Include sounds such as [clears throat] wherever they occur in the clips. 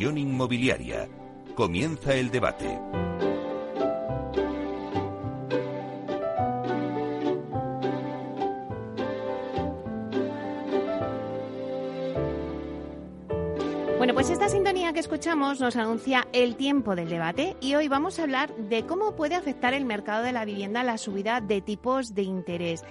inmobiliaria. Comienza el debate. Bueno, pues esta sintonía que escuchamos nos anuncia el tiempo del debate y hoy vamos a hablar de cómo puede afectar el mercado de la vivienda la subida de tipos de interés.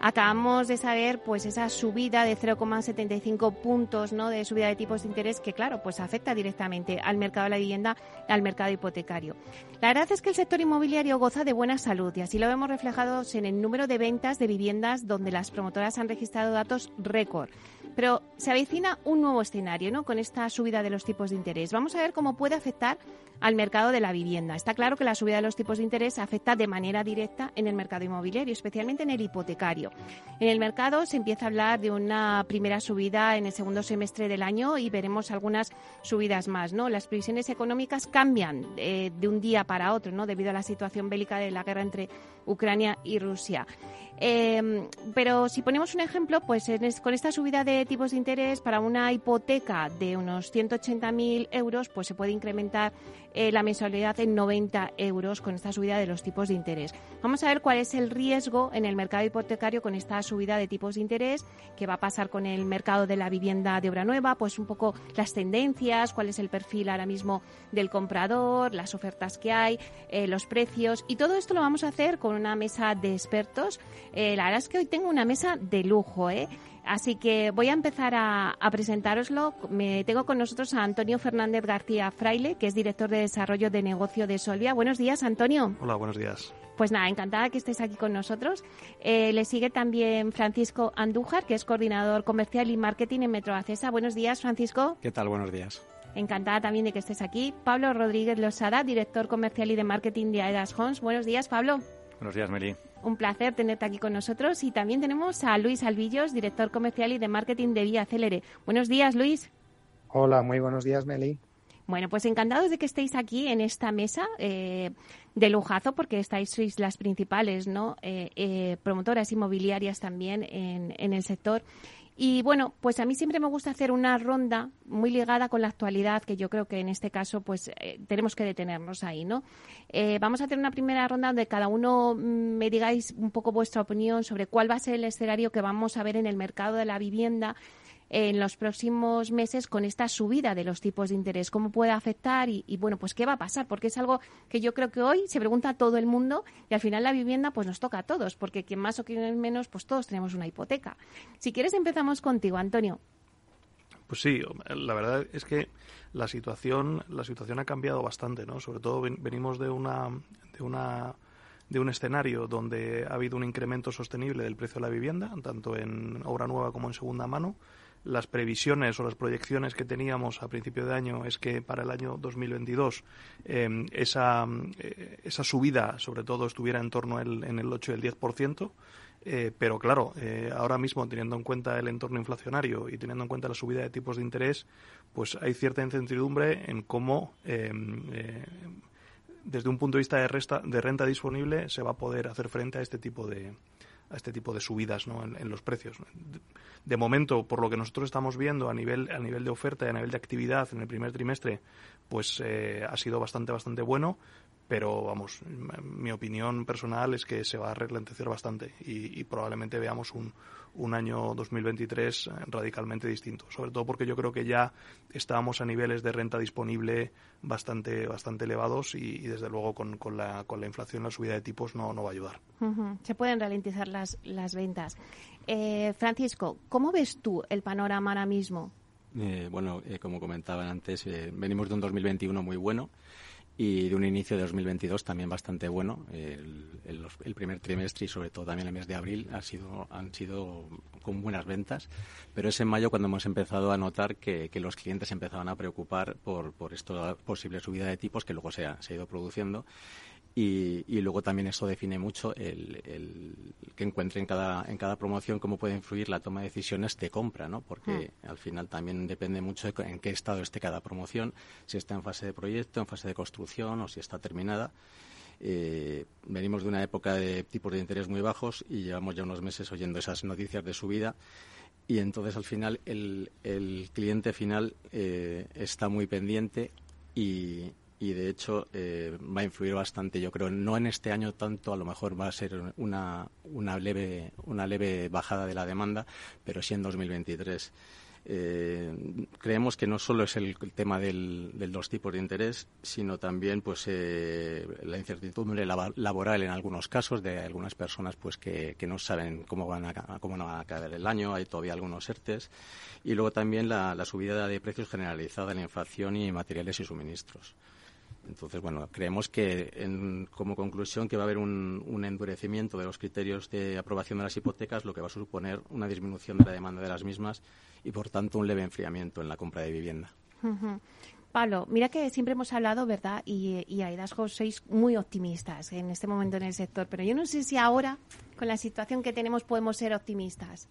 Acabamos de saber pues esa subida de 0,75 puntos ¿no? de subida de tipos de interés que claro pues afecta directamente al mercado de la vivienda, al mercado hipotecario. La verdad es que el sector inmobiliario goza de buena salud y así lo vemos reflejados en el número de ventas de viviendas donde las promotoras han registrado datos récord. Pero se avecina un nuevo escenario ¿no? con esta subida de los tipos de interés. Vamos a ver cómo puede afectar al mercado de la vivienda. Está claro que la subida de los tipos de interés afecta de manera directa en el mercado inmobiliario, especialmente en el hipotecario. En el mercado se empieza a hablar de una primera subida en el segundo semestre del año y veremos algunas subidas más. ¿no? Las previsiones económicas cambian eh, de un día para otro ¿no? debido a la situación bélica de la guerra entre Ucrania y Rusia. Eh, pero si ponemos un ejemplo, pues con esta subida de tipos de interés para una hipoteca de unos 180.000 euros, pues se puede incrementar eh, la mensualidad en 90 euros con esta subida de los tipos de interés. Vamos a ver cuál es el riesgo en el mercado hipotecario con esta subida de tipos de interés, qué va a pasar con el mercado de la vivienda de obra nueva, pues un poco las tendencias, cuál es el perfil ahora mismo del comprador, las ofertas que hay, eh, los precios y todo esto lo vamos a hacer con una mesa de expertos. Eh, la verdad es que hoy tengo una mesa de lujo, ¿eh? Así que voy a empezar a, a presentároslo. Me tengo con nosotros a Antonio Fernández García Fraile, que es director de desarrollo de negocio de Solvia. Buenos días, Antonio. Hola, buenos días. Pues nada, encantada que estés aquí con nosotros. Eh, le sigue también Francisco Andújar, que es coordinador comercial y marketing en Metroacesa. Buenos días, Francisco. ¿Qué tal? Buenos días. Encantada también de que estés aquí. Pablo Rodríguez Losada, director comercial y de marketing de Aedas Homes. Buenos días, Pablo. Buenos días, Meli. Un placer tenerte aquí con nosotros. Y también tenemos a Luis Alvillos, director comercial y de marketing de Vía Célere. Buenos días, Luis. Hola, muy buenos días, Meli. Bueno, pues encantados de que estéis aquí en esta mesa eh, de lujazo, porque estáis sois las principales ¿no? Eh, eh, promotoras inmobiliarias también en, en el sector. Y bueno, pues a mí siempre me gusta hacer una ronda muy ligada con la actualidad, que yo creo que en este caso pues eh, tenemos que detenernos ahí, ¿no? Eh, vamos a hacer una primera ronda donde cada uno mm, me digáis un poco vuestra opinión sobre cuál va a ser el escenario que vamos a ver en el mercado de la vivienda en los próximos meses con esta subida de los tipos de interés, cómo puede afectar y, bueno, pues qué va a pasar, porque es algo que yo creo que hoy se pregunta todo el mundo y al final la vivienda pues nos toca a todos, porque quien más o quien menos, pues todos tenemos una hipoteca. Si quieres empezamos contigo, Antonio. Pues sí, la verdad es que la situación la situación ha cambiado bastante, ¿no? Sobre todo venimos de una de una de un escenario donde ha habido un incremento sostenible del precio de la vivienda, tanto en obra nueva como en segunda mano, las previsiones o las proyecciones que teníamos a principio de año es que para el año 2022 eh, esa, esa subida, sobre todo, estuviera en torno el, en el 8 y el 10%. Eh, pero claro, eh, ahora mismo teniendo en cuenta el entorno inflacionario y teniendo en cuenta la subida de tipos de interés, pues hay cierta incertidumbre en cómo, eh, eh desde un punto de vista de, resta, de renta disponible, se va a poder hacer frente a este tipo de, a este tipo de subidas ¿no? en, los precios. De momento, por lo que nosotros estamos viendo a nivel, a nivel de oferta y a nivel de actividad en el primer trimestre, pues eh, ha sido bastante, bastante bueno, pero vamos, mi opinión personal es que se va a relentecer bastante y, y probablemente veamos un, un, año 2023 radicalmente distinto, sobre todo porque yo creo que ya estábamos a niveles de renta disponible bastante bastante elevados y, y desde luego con, con, la, con la inflación la subida de tipos no, no va a ayudar. Uh -huh. Se pueden ralentizar las, las ventas. Eh, Francisco, ¿cómo ves tú el panorama ahora mismo? Eh, bueno, eh, como comentaban antes, eh, venimos de un 2021 muy bueno y de un inicio de 2022 también bastante bueno. El, primer trimestre y sobre todo también el mes de abril ha sido, han sido con buenas ventas, pero es en mayo cuando hemos empezado a notar que, que los clientes empezaban a preocupar por, por esta posible subida de tipos que luego se ha, se ha ido produciendo y, y, luego también eso define mucho el, el, que encuentre en cada, en cada promoción cómo puede influir la toma de decisiones de compra, ¿no? Porque mm. al final también depende mucho de en qué estado esté cada promoción, si está en fase de proyecto, en fase de construcción o si está terminada. Eh, venimos de una época de tipos de interés muy bajos y llevamos ya unos meses oyendo esas noticias de subida y entonces al final el, el cliente final eh, está muy pendiente y, y de hecho eh, va a influir bastante yo creo. No en este año tanto a lo mejor va a ser una, una leve una leve bajada de la demanda pero sí en 2023 eh, creemos que no solo es el, tema del, de los tipos de interés, sino también pues eh, la incertidumbre laboral en algunos casos de algunas personas pues que, no saben cómo van a cómo van a caer el año, hay todavía algunos ERTES. Y luego también la, subida de precios generalizada, la inflación y materiales y suministros. Entonces, bueno, creemos que como conclusión que va a haber un, endurecimiento de los criterios de aprobación de las hipotecas, lo que va a suponer una disminución de la demanda de las mismas y, por tanto, un leve enfriamiento en la compra de vivienda. Pablo, mira que siempre hemos hablado, ¿verdad? Y, y a Hidasco sois muy optimistas en este momento en el sector, pero yo no sé si ahora, con la situación que tenemos, podemos ser optimistas.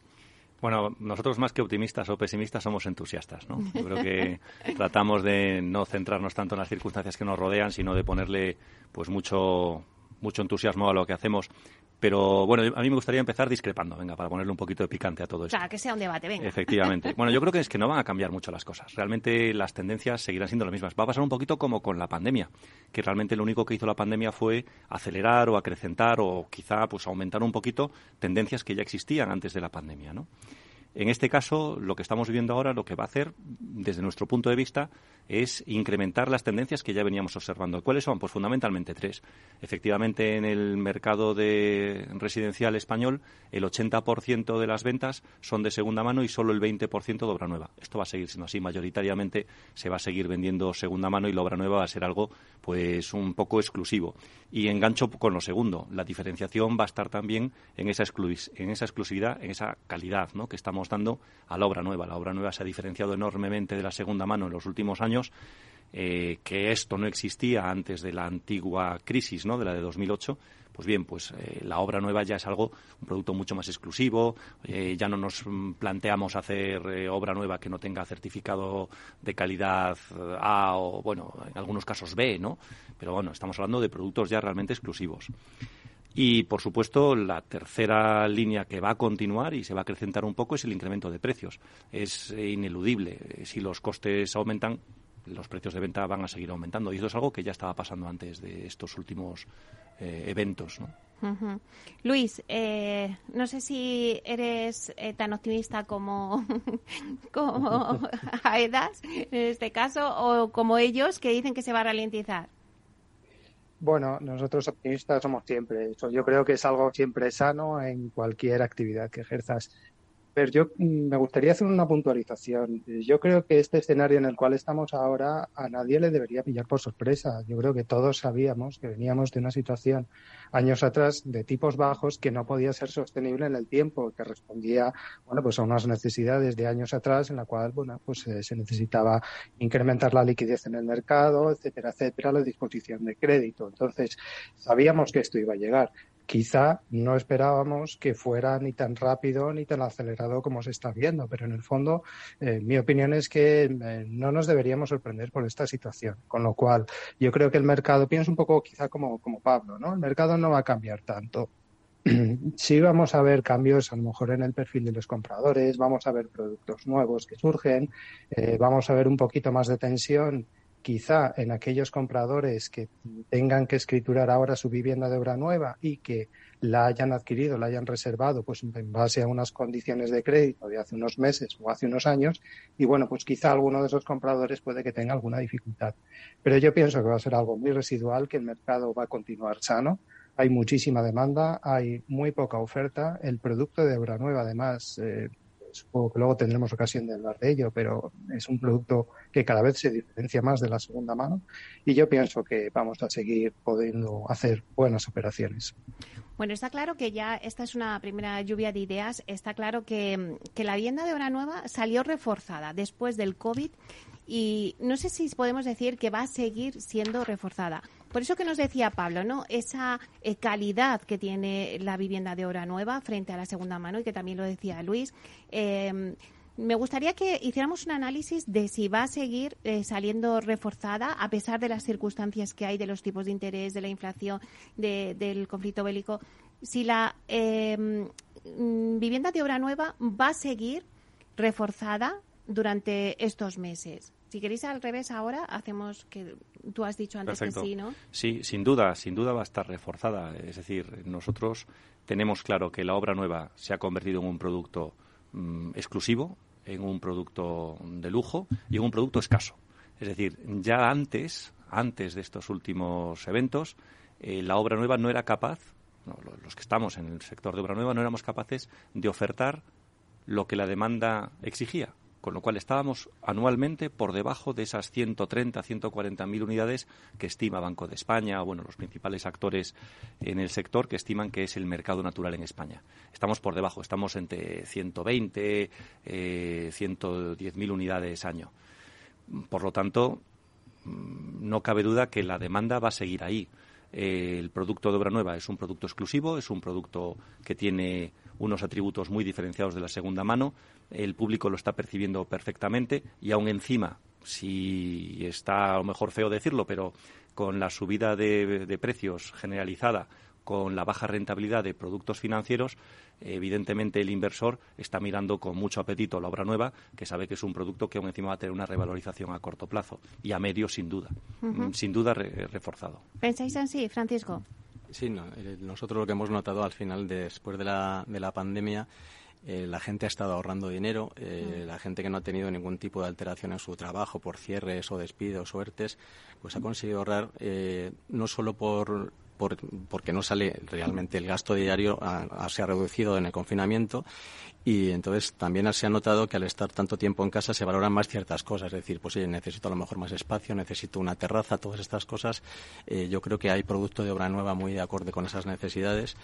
Bueno, nosotros más que optimistas o pesimistas somos entusiastas, ¿no? Yo creo que [laughs] tratamos de no centrarnos tanto en las circunstancias que nos rodean, sino de ponerle pues mucho mucho entusiasmo a lo que hacemos. Pero bueno, a mí me gustaría empezar discrepando, venga, para ponerle un poquito de picante a todo esto. Claro, que sea un debate, venga. Efectivamente. [laughs] Bueno, yo creo que es que no van a cambiar mucho las cosas. Realmente las tendencias seguirán siendo las mismas. Va a pasar un poquito como con la pandemia, que realmente lo único que hizo la pandemia fue acelerar o acrecentar o quizá pues aumentar un poquito tendencias que ya existían antes de la pandemia, ¿no? En este caso, lo que estamos viviendo ahora, lo que va a hacer, desde nuestro punto de vista, es incrementar las tendencias que ya veníamos observando. ¿Cuáles son? Pues fundamentalmente tres. Efectivamente, en el mercado de residencial español, el 80% de las ventas son de segunda mano y solo el 20% de obra nueva. Esto va a seguir siendo así. Mayoritariamente se va a seguir vendiendo segunda mano y la obra nueva va a ser algo, pues, un poco exclusivo. Y engancho con lo segundo. La diferenciación va a estar también en esa, en esa exclusividad, en esa calidad, ¿no? Que estamos dando a la obra nueva. La obra nueva se ha diferenciado enormemente de la segunda mano en los últimos años. Eh, que esto no existía antes de la antigua crisis, ¿no? de la de 2008, pues bien, pues eh, la obra nueva ya es algo, un producto mucho más exclusivo, eh, ya no nos planteamos hacer obra nueva que no tenga certificado de calidad A o, bueno, en algunos casos B, ¿no? Pero bueno, estamos hablando de productos ya realmente exclusivos. Y, por supuesto, la tercera línea que va a continuar y se va a acrecentar un poco es el incremento de precios. Es ineludible. Si los costes aumentan, los precios de venta van a seguir aumentando. Y eso es algo que ya estaba pasando antes de estos últimos eh, eventos. ¿no? Luis, eh, no sé si eres eh, tan optimista como, [laughs] como [laughs] Aedas en este caso o como ellos que dicen que se va a ralentizar. Bueno, nosotros optimistas somos siempre. Yo creo que es algo siempre sano en cualquier actividad que ejerzas ver, yo mm, me gustaría hacer una puntualización. Yo creo que este escenario en el cual estamos ahora a nadie le debería pillar por sorpresa. Yo creo que todos sabíamos que veníamos de una situación años atrás de tipos bajos que no podía ser sostenible en el tiempo, que respondía, bueno, pues a unas necesidades de años atrás en la cual, bueno, pues eh, se necesitaba incrementar la liquidez en el mercado, etcétera, etcétera, la disposición de crédito. Entonces, sabíamos que esto iba a llegar quizá no esperábamos que fuera ni tan rápido ni tan acelerado como se está viendo, pero en el fondo eh, mi opinión es que eh, no nos deberíamos sorprender por esta situación, con lo cual yo creo que el mercado, pienso un poco quizá como, como Pablo, ¿no? El mercado no va a cambiar tanto. [clears throat] sí vamos a ver cambios a lo mejor en el perfil de los compradores, vamos a ver productos nuevos que surgen, eh, vamos a ver un poquito más de tensión quizá en aquellos compradores que tengan que escriturar ahora su vivienda de obra nueva y que la hayan adquirido, la hayan reservado, pues en base a unas condiciones de crédito de hace unos meses o hace unos años, y bueno, pues quizá alguno de esos compradores puede que tenga alguna dificultad. Pero yo pienso que va a ser algo muy residual, que el mercado va a continuar sano, hay muchísima demanda, hay muy poca oferta, el producto de obra nueva además eh, supongo que luego tendremos ocasión de hablar de ello, pero es un producto que cada vez se diferencia más de la segunda mano y yo pienso que vamos a seguir pudiendo hacer buenas operaciones. Bueno, está claro que ya esta es una primera lluvia de ideas. Está claro que, la vivienda de obra nueva salió reforzada después del COVID y no sé si podemos decir que va a seguir siendo reforzada. Por eso que nos decía Pablo, ¿no? Esa eh, calidad que tiene la vivienda de obra nueva frente a la segunda mano y que también lo decía Luis. Em, me gustaría que hiciéramos un análisis de si va a seguir eh, saliendo reforzada a pesar de las circunstancias que hay de los tipos de interés, de la inflación, del conflicto bélico. Si la em, vivienda de obra nueva va a seguir reforzada durante estos meses. Si queréis al revés ahora, hacemos que tú has dicho antes que sí, ¿no? Sí, sin duda, sin duda va a estar reforzada. Es decir, nosotros tenemos claro que la obra nueva se ha convertido en un producto mm, exclusivo, en un producto de lujo y en un producto escaso. Es decir, ya antes, antes de estos últimos eventos, eh, la obra nueva no era capaz, los que estamos en el sector de obra nueva, no éramos capaces de ofertar lo que la demanda exigía con lo cual estábamos anualmente por debajo de esas 130, 140 mil unidades que estima Banco de España, o bueno, los principales actores en el sector que estiman que es el mercado natural en España. Estamos por debajo, estamos entre 120, eh, 110 mil unidades año. Por lo tanto, mm, no cabe duda que la demanda va a seguir ahí. el producto de obra nueva es un producto exclusivo, es un producto que tiene unos atributos muy diferenciados de la segunda mano, el público lo está percibiendo perfectamente y aún encima, si está a lo mejor feo decirlo, pero con la subida de, precios generalizada, con la baja rentabilidad de productos financieros, evidentemente el inversor está mirando con mucho apetito la obra nueva, que sabe que es un producto que aún encima va a tener una revalorización a corto plazo y a medio sin duda, sin duda reforzado. ¿Pensáis así, Francisco? Sí, eh, nosotros lo que hemos notado al final, después de la, de la pandemia, eh, la gente ha estado ahorrando dinero, eh, mm. la gente que no ha tenido ningún tipo de alteración en su trabajo por cierres o despidos o ERTES, pues ha conseguido ahorrar no solo por porque no sale realmente el gasto diario, se ha reducido en el confinamiento y entonces también se ha notado que al estar tanto tiempo en casa se valoran más ciertas cosas, es decir, pues oye, necesito a lo mejor más espacio, necesito una terraza, todas estas cosas. Eh, yo creo que hay producto de obra nueva muy de acorde con esas necesidades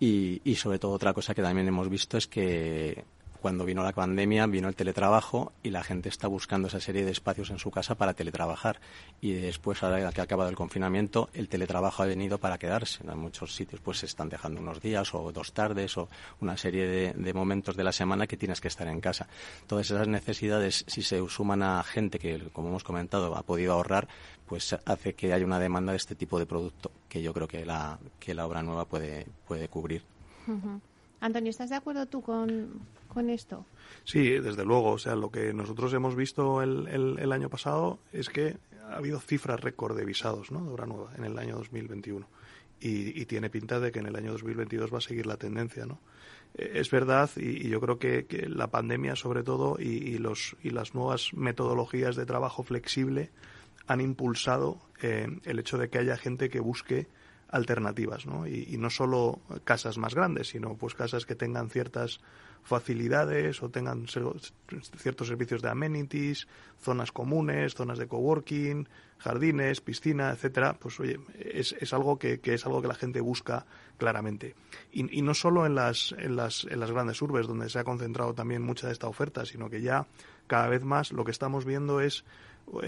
y, y sobre todo otra cosa que también hemos visto es que cuando vino la pandemia, vino el teletrabajo y la gente está buscando esa serie de espacios en su casa para teletrabajar. Y después, ahora que ha acabado el confinamiento, el teletrabajo ha venido para quedarse. En muchos sitios pues se están dejando unos días o dos tardes o una serie de, momentos de la semana que tienes que estar en casa. Todas esas necesidades, si se suman a gente que, como hemos comentado, ha podido ahorrar, pues hace que haya una demanda de este tipo de producto que yo creo que la, que la obra nueva puede, puede cubrir. Antonio, ¿estás de acuerdo tú con, esto? Sí, desde luego. O sea, lo que nosotros hemos visto el, el, año pasado es que ha habido cifras récord de visados ¿no? de obra nueva en el año 2021. Y, y, tiene pinta de que en el año 2022 va a seguir la tendencia, ¿no? Eh, es verdad, y, yo creo que, la pandemia, sobre todo, y, y, los, y las nuevas metodologías de trabajo flexible han impulsado eh, el hecho de que haya gente que busque alternativas, ¿no? Y, no solo casas más grandes, sino pues casas que tengan ciertas facilidades o tengan ciertos servicios de amenities, zonas comunes, zonas de coworking, jardines, piscina, etcétera, pues oye, es, es algo que, que, es algo que la gente busca claramente. Y, y no solo en las, en, las, en las grandes urbes, donde se ha concentrado también mucha de esta oferta, sino que ya cada vez más lo que estamos viendo es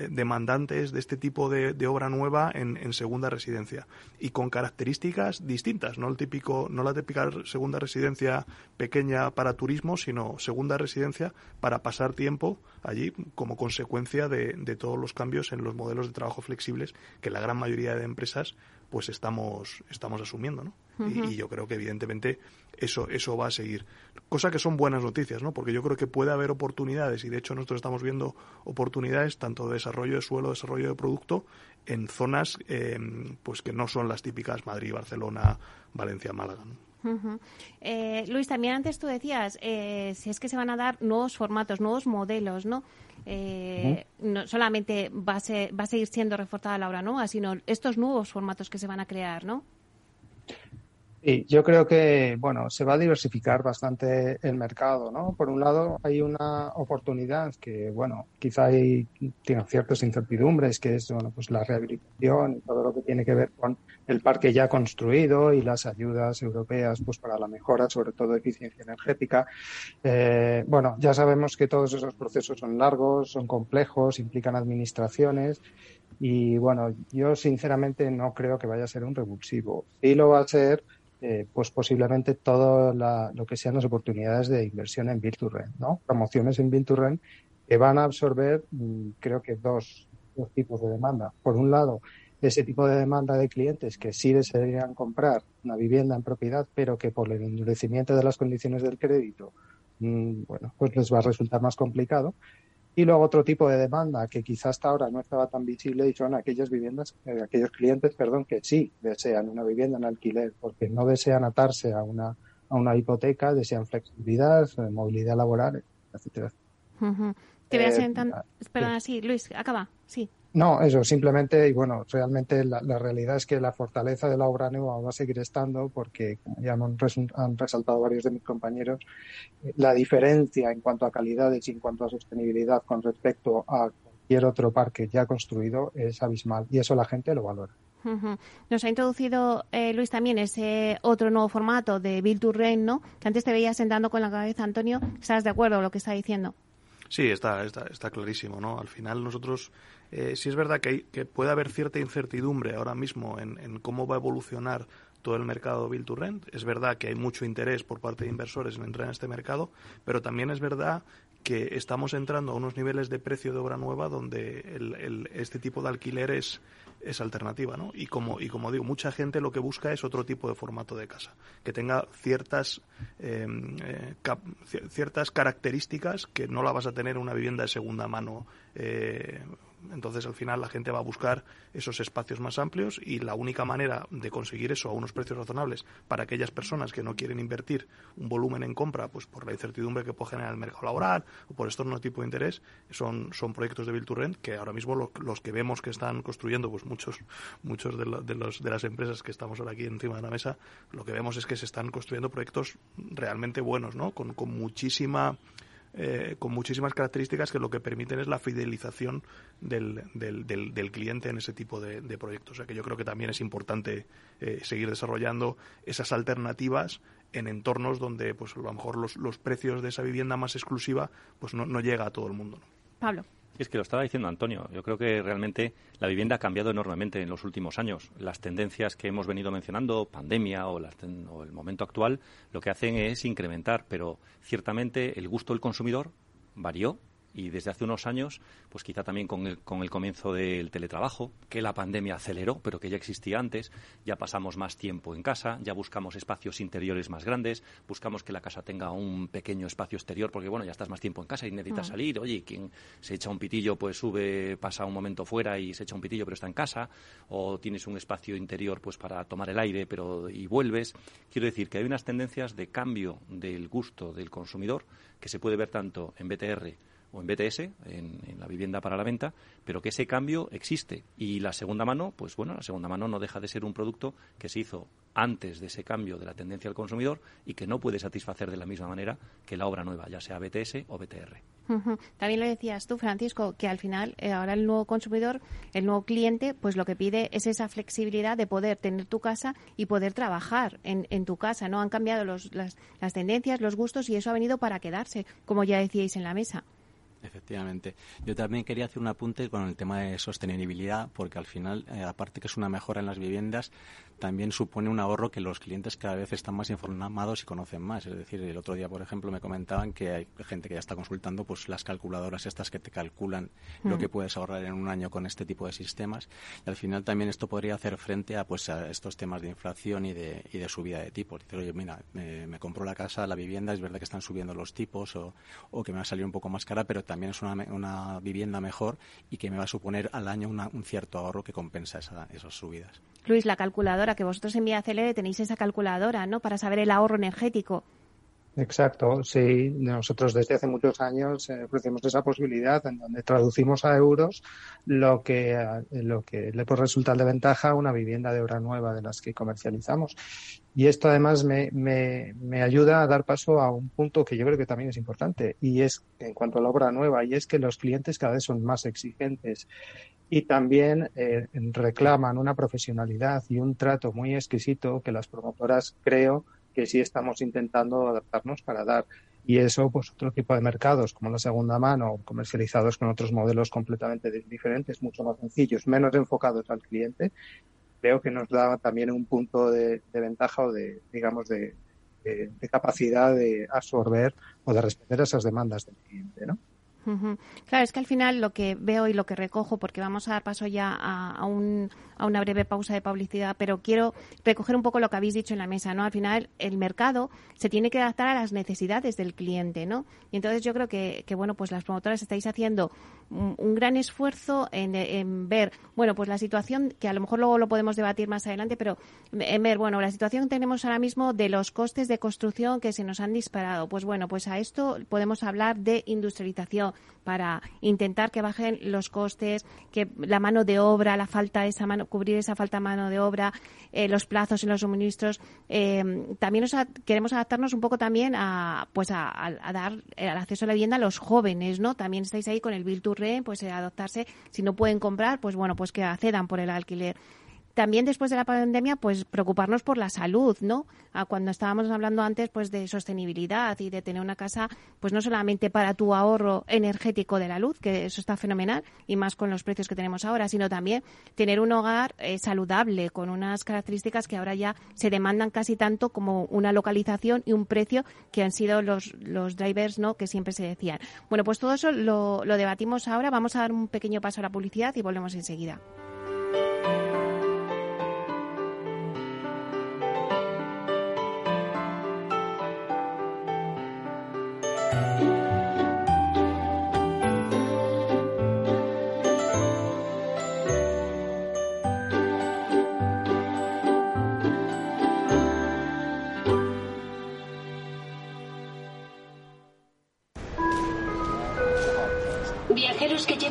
demandantes de este tipo de, obra nueva en, segunda residencia y con características distintas, no el típico, no la típica segunda residencia pequeña para turismo, sino segunda residencia para pasar tiempo allí como consecuencia de, de todos los cambios en los modelos de trabajo flexibles que la gran mayoría de empresas pues estamos, estamos asumiendo, ¿no? y, yo creo que evidentemente eso, eso va a seguir. Cosa que son buenas noticias, ¿no? Porque yo creo que puede haber oportunidades y de hecho nosotros estamos viendo oportunidades tanto de desarrollo de suelo, desarrollo de producto en zonas eh, pues que no son las típicas Madrid, Barcelona, Valencia, Málaga. Eh, Luis, también antes tú decías, eh, si es que se van a dar nuevos formatos, nuevos modelos, ¿no? Eh, no solamente va a, va a seguir siendo reforzada la obra nueva, sino estos nuevos formatos que se van a crear, ¿no? Sí, yo creo que, bueno, se va a diversificar bastante el mercado, ¿no? Por un lado, hay una oportunidad que, bueno, quizá hay, tiene ciertas incertidumbres, que es, bueno, pues la rehabilitación y todo lo que tiene que ver con el parque ya construido y las ayudas europeas, pues para la mejora, sobre todo eficiencia energética. Eh, bueno, ya sabemos que todos esos procesos son largos, son complejos, implican administraciones y, bueno, yo sinceramente no creo que vaya a ser un revulsivo. Sí lo va a ser eh, pues posiblemente todo lo que sean las oportunidades de inversión en Build ¿no? Promociones en Build que van a absorber, mm, creo que dos, dos tipos de demanda. Por un lado, ese tipo de demanda de clientes que sí desearían comprar una vivienda en propiedad, pero que por el endurecimiento de las condiciones del crédito, mm, bueno, pues les va a resultar más complicado. Y luego otro tipo de demanda que quizás hasta ahora no estaba tan visible y son aquellas viviendas, eh, aquellos clientes, perdón, que sí desean una vivienda en alquiler porque no desean atarse a una, a una hipoteca, desean flexibilidad, eh, movilidad laboral, etcétera. Te voy a Perdona, sí, Luis, acaba, sí. No, eso, simplemente, y bueno, realmente la, realidad es que la fortaleza de la obra nueva va a seguir estando porque, como ya han, han resaltado varios de mis compañeros, eh, la diferencia en cuanto a calidades y en cuanto a sostenibilidad con respecto a cualquier otro parque ya construido es abismal y eso la gente lo valora. Nos ha introducido eh, Luis también ese otro nuevo formato de Build to Rent, ¿no? Que antes te veías sentando con la cabeza, Antonio. ¿Estás de acuerdo con lo que está diciendo? Sí, está, está, está clarísimo, ¿no? Al final nosotros eh, sí es verdad que, que, puede haber cierta incertidumbre ahora mismo en, cómo va a evolucionar todo el mercado Build to Rent. Es verdad que hay mucho interés por parte de inversores en entrar en este mercado, pero también es verdad que estamos entrando a unos niveles de precio de obra nueva donde el, este tipo de alquiler es, es alternativa, ¿no? Y como, y como digo, mucha gente lo que busca es otro tipo de formato de casa, que tenga ciertas, em, eh, ciertas características que no la vas a tener en una vivienda de segunda mano eh, entonces, al final, la gente va a buscar esos espacios más amplios y la única manera de conseguir eso a unos precios razonables para aquellas personas que no quieren invertir un volumen en compra, pues por la incertidumbre que puede generar el mercado laboral o por estos no tipo de interés, son, son proyectos de Build to Rent que ahora mismo los que vemos que están construyendo, pues muchos, muchos de, de, los, de las empresas que estamos ahora aquí encima de la mesa, lo que vemos es que se están construyendo proyectos realmente buenos, ¿no? Con, con muchísima eh, con muchísimas características que lo que permiten es la fidelización del, del, del, cliente en ese tipo de, proyectos. O sea que yo creo que también es importante eh, seguir desarrollando esas alternativas en entornos donde pues a lo mejor los, los precios de esa vivienda más exclusiva pues no, no llega a todo el mundo. Pablo. Es que lo estaba diciendo Antonio. Yo creo que realmente la vivienda ha cambiado enormemente en los últimos años. Las tendencias que hemos venido mencionando, pandemia o, o el momento actual, lo que hacen es incrementar, pero ciertamente el gusto del consumidor varió y desde hace unos años, pues quizá también con el, con el comienzo del teletrabajo, que la pandemia aceleró, pero que ya existía antes, ya pasamos más tiempo en casa, ya buscamos espacios interiores más grandes, buscamos que la casa tenga un pequeño espacio exterior, porque bueno, ya estás más tiempo en casa y necesitas salir, oye, quien se echa un pitillo, pues sube, pasa un momento fuera y se echa un pitillo, pero está en casa, o tienes un espacio interior, pues para tomar el aire, pero y vuelves. Quiero decir que hay unas tendencias de cambio del gusto del consumidor que se puede ver tanto en BTR o en BTS, en, la vivienda para la venta, pero que ese cambio existe. Y la segunda mano, pues bueno, la segunda mano no deja de ser un producto que se hizo antes de ese cambio de la tendencia del consumidor y que no puede satisfacer de la misma manera que la obra nueva, ya sea BTS o BTR. También lo decías tú, Francisco, que al final eh, ahora el nuevo consumidor, el nuevo cliente, pues lo que pide es esa flexibilidad de poder tener tu casa y poder trabajar en, en tu casa. No han cambiado las, las tendencias, los gustos y eso ha venido para quedarse, como ya decíais en la mesa. Efectivamente. Yo también quería hacer un apunte con el tema de sostenibilidad, porque al final, eh, aparte que es una mejora en las viviendas, también supone un ahorro que los clientes cada vez están más informados y conocen más. Es decir, el otro día, por ejemplo, me comentaban que hay gente que ya está consultando pues las calculadoras estas que te calculan lo mm. que puedes ahorrar en un año con este tipo de sistemas. Y al final también esto podría hacer frente a pues a estos temas de inflación y de, y de subida de tipos. Decir, oye, mira, me, compro la casa, la vivienda, es verdad que están subiendo los tipos o, o que me va a salir un poco más cara, pero también es una, una vivienda mejor y que me va a suponer al año un cierto ahorro que compensa esa, esas subidas. Luis, la calculadora, que vosotros en Vía Celere tenéis esa calculadora, ¿no? Para saber el ahorro energético. Exacto, sí. Nosotros desde hace muchos años eh, ofrecemos esa posibilidad en donde traducimos a euros lo que, eh, lo que le puede resultar de ventaja a una vivienda de obra nueva de las que comercializamos. Y esto además me, me, me, ayuda a dar paso a un punto que yo creo que también es importante y es en cuanto a la obra nueva y es que los clientes cada vez son más exigentes y también eh, reclaman una profesionalidad y un trato muy exquisito que las promotoras creo que sí estamos intentando adaptarnos para dar. Y eso, pues otro tipo de mercados como la segunda mano, comercializados con otros modelos completamente diferentes, mucho más sencillos, menos enfocados al cliente, creo que nos da también un punto de, ventaja o de, digamos, de, capacidad de absorber o de responder esas demandas del cliente, ¿no? Claro, es que al final lo que veo y lo que recojo, porque vamos a dar paso ya a, un, a, una breve pausa de publicidad, pero quiero recoger un poco lo que habéis dicho en la mesa, ¿no? Al final el mercado se tiene que adaptar a las necesidades del cliente, ¿no? Y entonces yo creo que, que bueno, pues las promotoras estáis haciendo un, gran esfuerzo en, ver, bueno, pues la situación, que a lo mejor luego lo podemos debatir más adelante, pero en ver, bueno, la situación que tenemos ahora mismo de los costes de construcción que se nos han disparado. Pues bueno, pues a esto podemos hablar de industrialización para intentar que bajen los costes, que la mano de obra, la falta esa mano, cubrir esa falta de mano de obra, eh, los plazos en los suministros. Eh, también nos queremos adaptarnos un poco también a, pues a, dar acceso a la vivienda a los jóvenes, ¿no? También estáis ahí con el Bill pues eh, adoptarse, si no pueden comprar, pues bueno, pues que accedan por el alquiler también después de la pandemia, pues preocuparnos por la salud, ¿no? Cuando estábamos hablando antes, pues de sostenibilidad y de tener una casa, pues no solamente para tu ahorro energético de la luz, que eso está fenomenal y más con los precios que tenemos ahora, sino también tener un hogar eh, saludable con unas características que ahora ya se demandan casi tanto como una localización y un precio que han sido los, los drivers, ¿no? Que siempre se decían. Bueno, pues todo eso lo, lo debatimos ahora. Vamos a dar un pequeño paso a la publicidad y volvemos enseguida.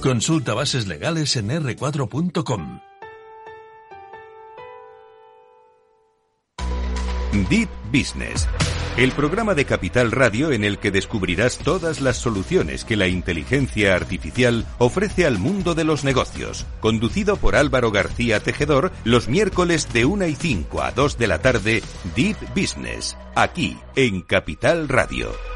Consulta bases legales en r4.com. Deep Business, el programa de Capital Radio en el que descubrirás todas las soluciones que la inteligencia artificial ofrece al mundo de los negocios, conducido por Álvaro García Tejedor los miércoles de 1 y 5 a 2 de la tarde, Deep Business, aquí en Capital Radio.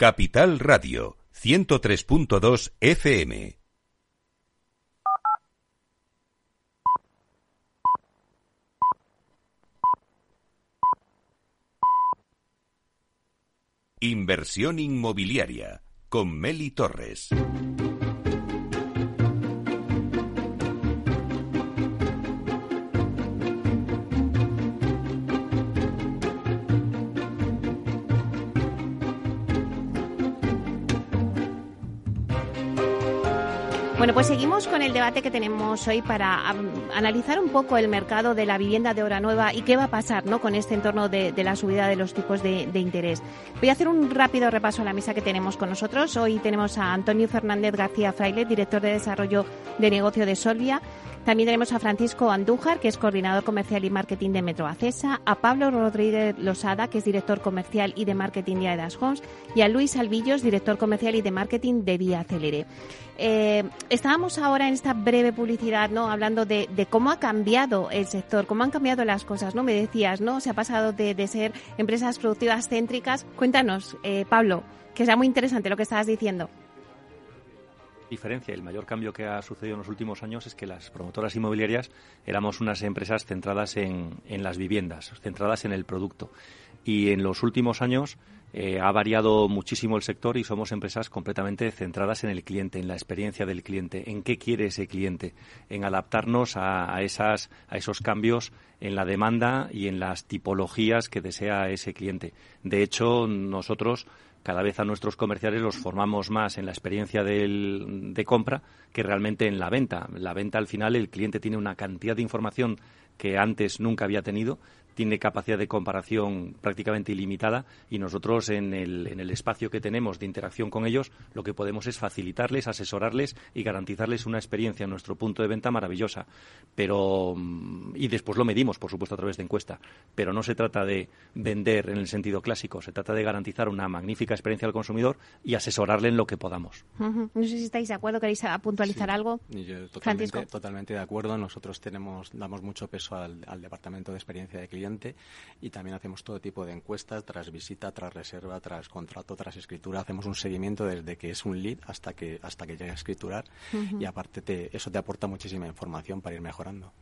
Capital Radio 103.2 FM. Inversión inmobiliaria con Meli Torres. Bueno, pues seguimos con el debate que tenemos hoy para analizar un poco el mercado de la vivienda de obra nueva y qué va a pasar ¿no? con este entorno de, la subida de los tipos de, de, interés. Voy a hacer un rápido repaso a la mesa que tenemos con nosotros. Hoy tenemos a Antonio Fernández García Fraile, director de Desarrollo de Negocio de Solvia. También tenemos a Francisco Andújar, que es coordinador comercial y marketing de Metro Acesa, a Pablo Rodríguez Losada, que es director comercial y de marketing de Aedas Homes, y a Luis Alvillos, director comercial y de marketing de Vía Celere. Eh, estábamos ahora en esta breve publicidad, ¿no? Hablando de, cómo ha cambiado el sector, cómo han cambiado las cosas, ¿no? Me decías, ¿no? Se ha pasado de, ser empresas productivas céntricas. Cuéntanos, eh, Pablo, que sea muy interesante lo que estabas diciendo diferencia, el mayor cambio que ha sucedido en los últimos años es que las promotoras inmobiliarias éramos unas empresas centradas en, en las viviendas, centradas en el producto. Y en los últimos años eh, ha variado muchísimo el sector y somos empresas completamente centradas en el cliente, en la experiencia del cliente, en qué quiere ese cliente, en adaptarnos a, a, esas, a esos cambios en la demanda y en las tipologías que desea ese cliente. De hecho, nosotros cada vez a nuestros comerciales los formamos más en la experiencia de compra que realmente en la venta. La venta al final el cliente tiene una cantidad de información que antes nunca había tenido tiene capacidad de comparación prácticamente ilimitada y nosotros en el, en el espacio que tenemos de interacción con ellos lo que podemos es facilitarles, asesorarles y garantizarles una experiencia en nuestro punto de venta maravillosa. Pero mm, y después lo medimos, por supuesto, a través de encuesta. Pero no se trata de vender en el sentido clásico, se trata de garantizar una magnífica experiencia al consumidor y asesorarle en lo que podamos. No sé si estáis de acuerdo, queréis puntualizar algo. Yo totalmente, totalmente de acuerdo. Nosotros tenemos damos mucho peso al, al departamento de experiencia de cliente y también hacemos todo tipo de encuestas tras visita, tras reserva, tras contrato, tras escritura. Hacemos un seguimiento desde que es un lead hasta que hasta que llega a escriturar y aparte te, eso te aporta muchísima información para ir mejorando.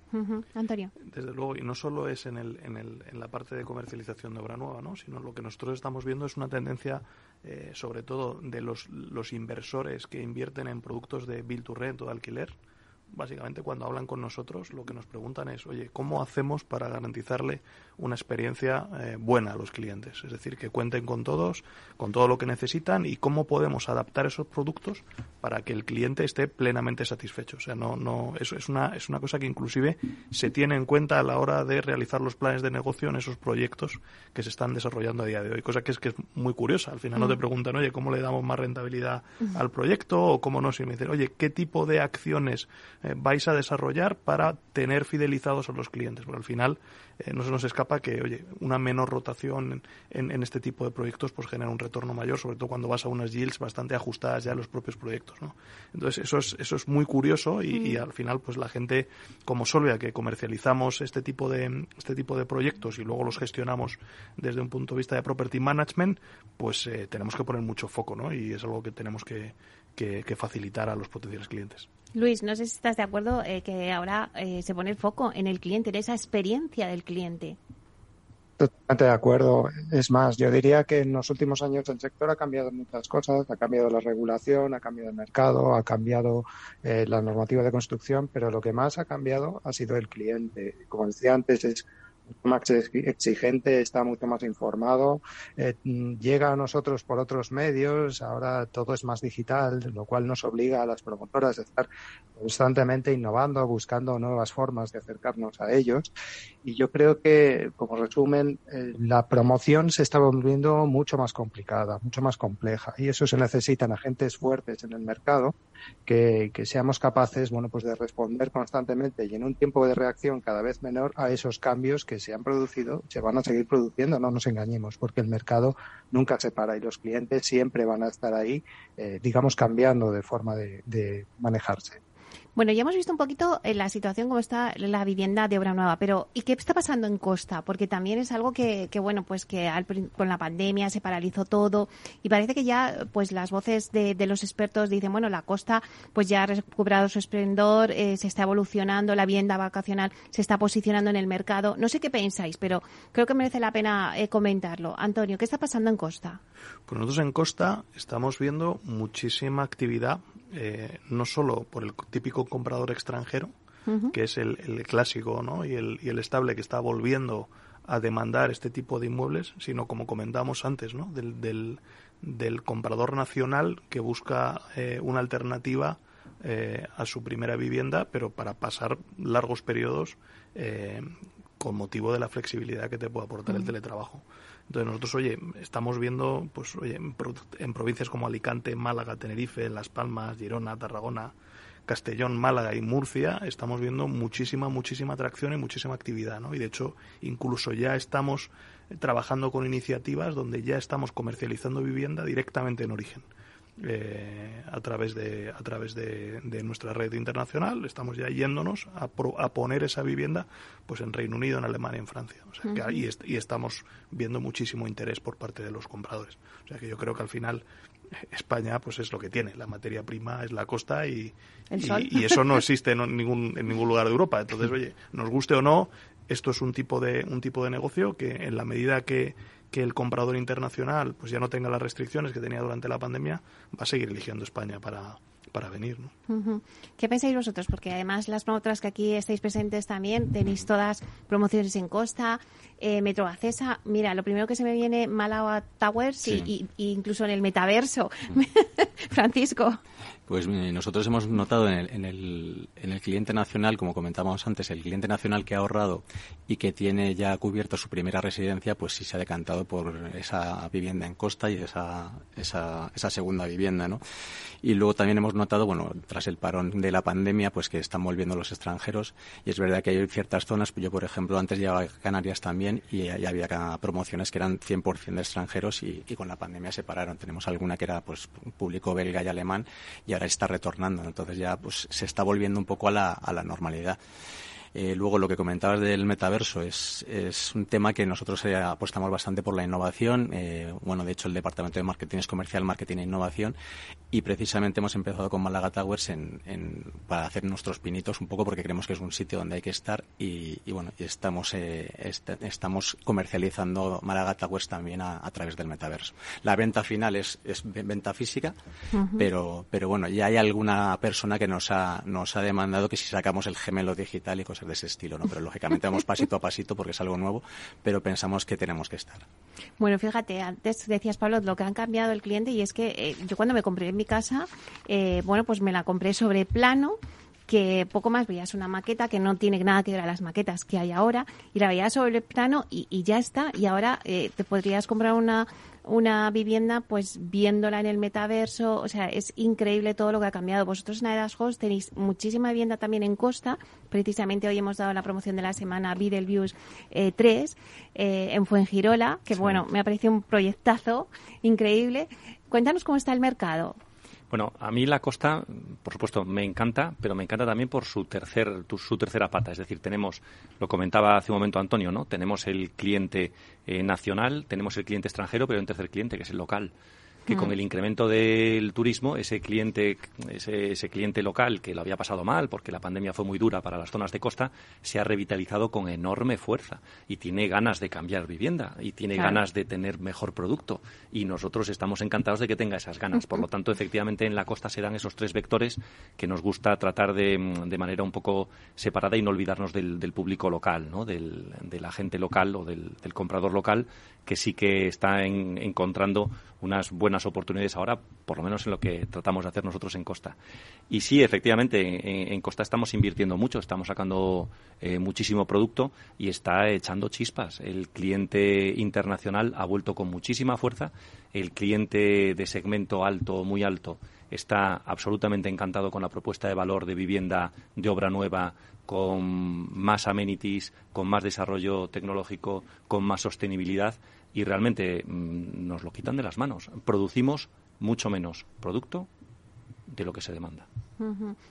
Antonio. Desde luego, y no solo es en, el, en, el, en la parte de comercialización de obra nueva, ¿no? sino lo que nosotros estamos viendo es una tendencia, eh, sobre todo de los, los inversores que invierten en productos de build to rent o de alquiler, básicamente cuando hablan con nosotros lo que nos preguntan es, oye, ¿cómo hacemos para garantizarle una experiencia eh, buena a los clientes? Es decir, que cuenten con todos, con todo lo que necesitan y cómo podemos adaptar esos productos para que el cliente esté plenamente satisfecho. O sea, no, no, eso es una, es una cosa que inclusive se tiene en cuenta a la hora de realizar los planes de negocio en esos proyectos que se están desarrollando a día de hoy. Cosa que es que es muy curiosa. Al final no te mm. preguntan, oye, ¿cómo le damos más rentabilidad al proyecto? O cómo no, si me dicen, oye, ¿qué tipo de acciones eh, vais a desarrollar para tener fidelizados a los clientes. Porque al final eh, no se nos escapa que, oye, una menor rotación en, este tipo de proyectos pues genera un retorno mayor, sobre todo cuando vas a unas yields bastante ajustadas ya a los propios proyectos, ¿no? Entonces eso es, eso es muy curioso y, mm. al final pues la gente como Solvia que comercializamos este tipo de este tipo de proyectos y luego los gestionamos desde un punto de vista de property management, pues eh, tenemos que poner mucho foco, ¿no? Y es algo que tenemos que, que, facilitar a los potenciales clientes. Luis, no sé si estás de acuerdo eh, que ahora eh, se pone el foco en el cliente, en esa experiencia del cliente. Totalmente de acuerdo. Es más, yo diría que en los últimos años el sector ha cambiado muchas cosas. Ha cambiado la regulación, ha cambiado el mercado, ha cambiado eh, la normativa de construcción, pero lo que más ha cambiado ha sido el cliente. Como decía antes, es más exigente, está mucho más informado, eh, llega a nosotros por otros medios, ahora todo es más digital, lo cual nos obliga a las promotoras a estar constantemente innovando, buscando nuevas formas de acercarnos a ellos. Y yo creo que, como resumen, eh, la promoción se está volviendo mucho más complicada, mucho más compleja. Y eso se necesitan agentes fuertes en el mercado que, que seamos capaces, bueno, pues de responder constantemente y en un tiempo de reacción cada vez menor a esos cambios que se han producido se van a seguir produciendo, no nos engañemos, porque el mercado nunca se para y los clientes siempre van a estar ahí, eh, digamos, cambiando de forma de, de manejarse. Bueno, ya hemos visto un poquito en la situación cómo está la vivienda de obra nueva, pero ¿y qué está pasando en Costa? Porque también es algo que, que bueno, pues que con la pandemia se paralizó todo y parece que ya, pues las voces de, los expertos dicen, bueno, la costa pues ya ha recuperado su esplendor, eh, se está evolucionando, la vivienda vacacional se está posicionando en el mercado. No sé qué pensáis, pero creo que merece la pena eh, comentarlo. Antonio, ¿qué está pasando en Costa? Pues nosotros en Costa estamos viendo muchísima actividad, eh, no solo por el típico comprador extranjero, que es el, clásico ¿no? y, el, y el estable que está volviendo a demandar este tipo de inmuebles, sino como comentábamos antes, ¿no? del, del, del comprador nacional que busca eh, una alternativa eh, a su primera vivienda, pero para pasar largos periodos con motivo de la flexibilidad que te puede aportar el teletrabajo. Entonces nosotros, oye, estamos viendo, pues, oye, en, provincias como Alicante, Málaga, Tenerife, Las Palmas, Girona, Tarragona, Castellón, Málaga y Murcia, estamos viendo muchísima, muchísima atracción y muchísima actividad, ¿no? Y de hecho, incluso ya estamos trabajando con iniciativas donde ya estamos comercializando vivienda directamente en origen. Eh, a través de a través de, nuestra red internacional. Estamos ya yéndonos a, a, poner esa vivienda pues en Reino Unido en Alemania en Francia. O sea, que y, estamos viendo muchísimo interés por parte de los compradores. O sea que yo creo que al final España pues es lo que tiene. La materia prima es la costa y, y, eso no [laughs] existe en ningún en ningún lugar de Europa. Entonces oye nos guste o no esto es un tipo de un tipo de negocio que en la medida que que el comprador internacional pues ya no tenga las restricciones que tenía durante la pandemia, va a seguir eligiendo España para, para venir. ¿no? ¿Qué pensáis vosotros? Porque además las promotras que aquí estáis presentes también tenéis todas promociones en Costa, eh, Metro Acesa. Mira, lo primero que se me viene Malawa Towers y, incluso en el metaverso. [laughs] Francisco. Pues nosotros hemos notado en el, en, el, en el cliente nacional, como comentábamos antes, el cliente nacional que ha ahorrado y que tiene ya cubierto su primera residencia, pues sí se ha decantado por esa vivienda en costa y esa, esa, esa segunda vivienda, ¿no? Y luego también hemos notado, bueno, tras el parón de la pandemia, pues que están volviendo los extranjeros y es verdad que hay ciertas zonas, yo por ejemplo antes llegaba a Canarias también y, había promociones que eran 100% de extranjeros y, y, con la pandemia se pararon. Tenemos alguna que era pues público belga y alemán y ahora está retornando. Entonces ya pues se está volviendo un poco a la, a la normalidad. Eh, luego, lo que comentabas del metaverso es, es un tema que nosotros eh, apostamos bastante por la innovación. Eh, bueno, de hecho, el Departamento de Marketing es comercial, marketing e innovación. Y precisamente hemos empezado con Málaga Towers en, para hacer nuestros pinitos un poco porque creemos que es un sitio donde hay que estar. Y, bueno, y estamos, estamos comercializando Málaga Towers también a, través del metaverso. La venta final es, es venta física, pero, pero bueno, ya hay alguna persona que nos ha, nos ha demandado que si sacamos el gemelo digital y cosas de ese estilo, ¿no? Pero lógicamente vamos pasito a pasito porque es algo nuevo, pero pensamos que tenemos que estar. Bueno, fíjate, antes decías, Pablo, lo que han cambiado el cliente y es que eh, yo cuando me compré en mi casa, eh, bueno, pues me la compré sobre plano que poco más veías una maqueta que no tiene nada que ver a las maquetas que hay ahora y la veías sobre plano y, ya está y ahora eh, te podrías comprar una una vivienda pues viéndola en el metaverso, o sea, es increíble todo lo que ha cambiado. Vosotros en Host tenéis muchísima vivienda también en Costa, precisamente hoy hemos dado la promoción de la semana Views eh, 3 eh, en Fuengirola, que bueno, me ha parecido un proyectazo increíble. Cuéntanos cómo está el mercado. Bueno, a mí la costa, por supuesto, me encanta, pero me encanta también por su tercer, su tercera pata. Es decir, tenemos, lo comentaba hace un momento Antonio, ¿no? Tenemos el cliente eh, nacional, tenemos el cliente extranjero, pero hay un tercer cliente que es el local que con el incremento del turismo, ese cliente, ese, ese, cliente local que lo había pasado mal porque la pandemia fue muy dura para las zonas de costa, se ha revitalizado con enorme fuerza y tiene ganas de cambiar vivienda y tiene ganas de tener mejor producto. Y nosotros estamos encantados de que tenga esas ganas. Por lo tanto, efectivamente, en la costa se dan esos tres vectores que nos gusta tratar de, de manera un poco separada y no olvidarnos del, del público local, ¿no? del, de la gente local o del, del comprador local que sí que está encontrando unas buenas oportunidades ahora, por lo menos en lo que tratamos de hacer nosotros en Costa. Y sí, efectivamente, en, Costa estamos invirtiendo mucho, estamos sacando eh, muchísimo producto y está echando chispas. El cliente internacional ha vuelto con muchísima fuerza, el cliente de segmento alto, muy alto, está absolutamente encantado con la propuesta de valor de vivienda de obra nueva con más amenities, con más desarrollo tecnológico, con más sostenibilidad y realmente mm, nos lo quitan de las manos. Producimos mucho menos producto de lo que se demanda.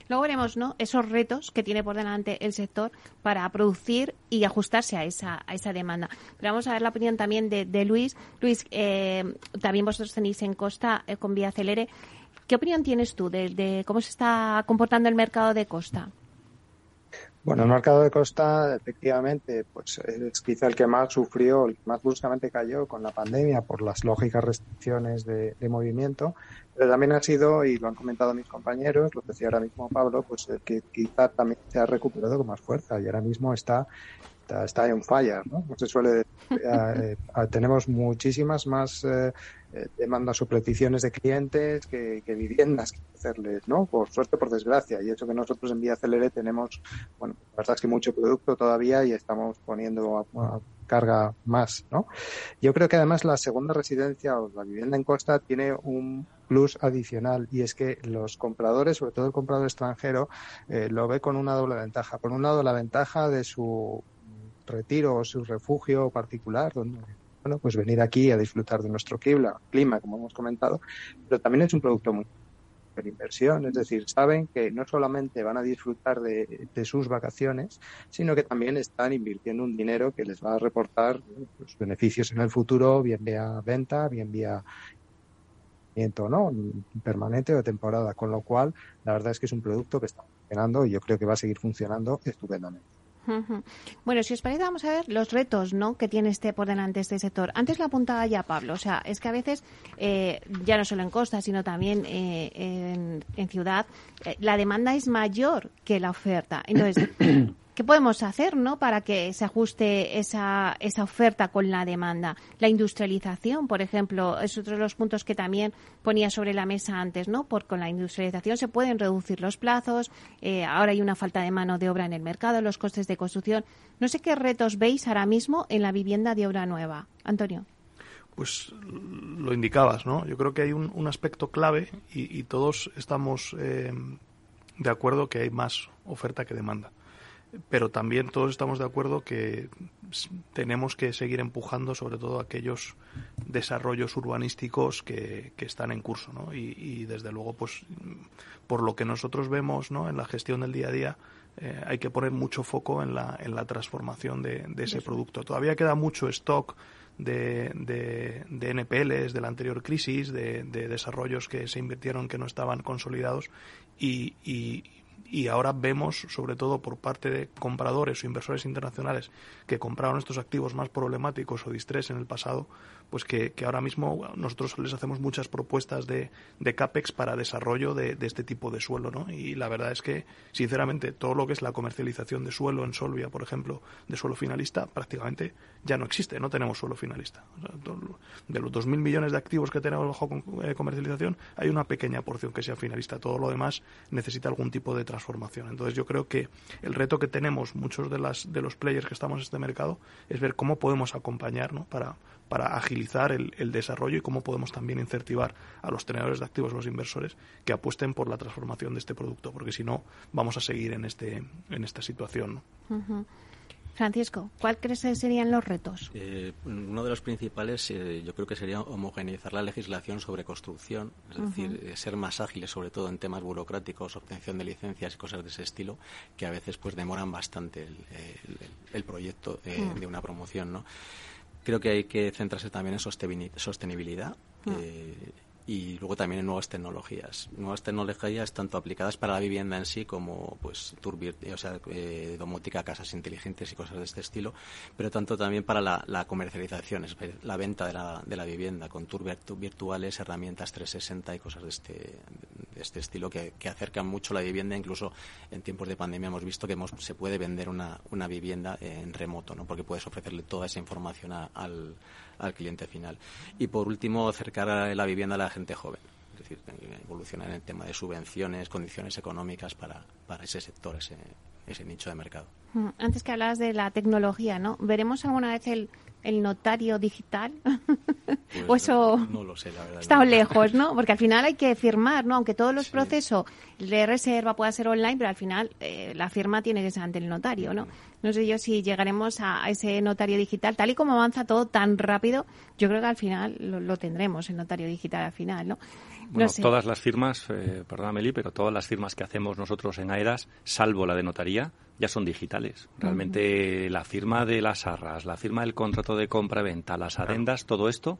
Luego veremos ¿no? esos retos que tiene por delante el sector para producir y ajustarse a esa, a esa demanda. Pero vamos a ver la opinión también de, Luis. Luis, eh, también vosotros tenéis en Costa eh, con Vía Celere. ¿Qué opinión tienes tú de, cómo se está comportando el mercado de Costa? Bueno, el mercado de costa, efectivamente, pues es quizá el que más sufrió, el que más bruscamente cayó con la pandemia por las lógicas restricciones de, de movimiento, pero también ha sido, y lo han comentado mis compañeros, lo decía ahora mismo Pablo, pues el que quizá también se ha recuperado con más fuerza y ahora mismo está está, en fire, ¿no? Como se suele decir. Eh, eh, tenemos muchísimas más eh, demandas o peticiones de clientes que, viviendas que hacerles, ¿no? Por suerte, por desgracia. Y eso que nosotros en Vía Celere tenemos, bueno, la verdad es que mucho producto todavía y estamos poniendo a carga más, ¿no? Yo creo que además la segunda residencia o la vivienda en costa tiene un plus adicional y es que los compradores, sobre todo el comprador extranjero, eh, lo ve con una doble ventaja. Por un lado, la ventaja de su retiro o su refugio particular, donde bueno, pues venir aquí a disfrutar de nuestro clima, como hemos comentado, pero también es un producto muy inversión, es decir, saben que no solamente van a disfrutar de, sus vacaciones, sino que también están invirtiendo un dinero que les va a reportar pues, beneficios en el futuro, bien vía venta, bien vía ¿no? permanente o temporada, con lo cual la verdad es que es un producto que está funcionando y yo creo que va a seguir funcionando estupendamente. Bueno, si os parece, vamos a ver los retos ¿no? que tiene este por delante este sector. Antes lo apuntaba ya Pablo, o sea, es que a veces, eh, ya no solo en costa, sino también eh, en, ciudad, eh, la demanda es mayor que la oferta. Entonces, [coughs] ¿Qué podemos hacer ¿no? para que se ajuste esa, oferta con la demanda? La industrialización, por ejemplo, es otro de los puntos que también ponía sobre la mesa antes, ¿no? Porque con la industrialización se pueden reducir los plazos, eh, ahora hay una falta de mano de obra en el mercado, los costes de construcción. No sé qué retos veis ahora mismo en la vivienda de obra nueva. Antonio pues lo indicabas, ¿no? Yo creo que hay un, aspecto clave y, todos estamos eh, de acuerdo que hay más oferta que demanda pero también todos estamos de acuerdo que tenemos que seguir empujando sobre todo aquellos desarrollos urbanísticos que, están en curso ¿no? y, desde luego pues por lo que nosotros vemos ¿no? en la gestión del día a día eh, hay que poner mucho foco en la, en la transformación de, ese producto todavía queda mucho stock de, de, de, NPLs de la anterior crisis, de, desarrollos que se invirtieron que no estaban consolidados y, y ahora vemos, sobre todo por parte de compradores o inversores internacionales que compraron estos activos más problemáticos o de estrés en el pasado, pues que, ahora mismo nosotros les hacemos muchas propuestas de, de CAPEX para desarrollo de, este tipo de suelo, ¿no? Y la verdad es que, sinceramente, todo lo que es la comercialización de suelo en Solvia, por ejemplo, de suelo finalista, prácticamente ya no existe, no tenemos suelo finalista. de los 2.000 millones de activos que tenemos bajo eh, comercialización, hay una pequeña porción que sea finalista. Todo lo demás necesita algún tipo de transformación. Entonces yo creo que el reto que tenemos muchos de, las, de los players que estamos en este mercado es ver cómo podemos acompañar ¿no? para, para agilizar el, el, desarrollo y cómo podemos también incentivar a los tenedores de activos, a los inversores, que apuesten por la transformación de este producto, porque si no, vamos a seguir en, este, en esta situación. Francisco, ¿cuál crees que serían los retos? Eh, uno de los principales, eh, yo creo que sería homogeneizar la legislación sobre construcción, es decir, eh, ser más ágiles, sobre todo en temas burocráticos, obtención de licencias y cosas de ese estilo, que a veces pues demoran bastante el, proyecto mm. de una promoción, ¿no? Creo que hay que centrarse también en sostenibilidad. Ah. Eh, y luego también en nuevas tecnologías. Nuevas tecnologías tanto aplicadas para la vivienda en sí como pues o sea, eh, domótica, casas inteligentes y cosas de este estilo, pero tanto también para la, comercialización, es la venta de la, de la vivienda con tours virtuales, herramientas 360 y cosas de este, de este estilo que, acercan mucho la vivienda. Incluso en tiempos de pandemia hemos visto que se puede vender una, una vivienda en remoto, ¿no? porque puedes ofrecerle toda esa información al al cliente final. Y por último, acercar a la vivienda a la gente joven. Es decir, evolucionar en el tema de subvenciones, condiciones económicas para, para ese sector, ese, ese nicho de mercado. Mm, antes que hablabas de la tecnología, ¿no? ¿Veremos alguna vez el, el notario digital? Pues [laughs] o eso no, lo sé, la verdad. Está lejos, ¿no? Porque al final hay que firmar, ¿no? Aunque todos los procesos de reserva puedan ser online, pero al final eh, la firma tiene que ser ante el notario, ¿no? No sé yo si llegaremos a ese notario digital. Tal y como avanza todo tan rápido, yo creo que al final lo, tendremos, el notario digital al final, ¿no? Bueno, todas las firmas, eh, perdona Meli, pero todas las firmas que hacemos nosotros en AEDAS, salvo la de notaría, ya son digitales. Realmente la firma de las arras, la firma del contrato de compra-venta, las adendas, todo esto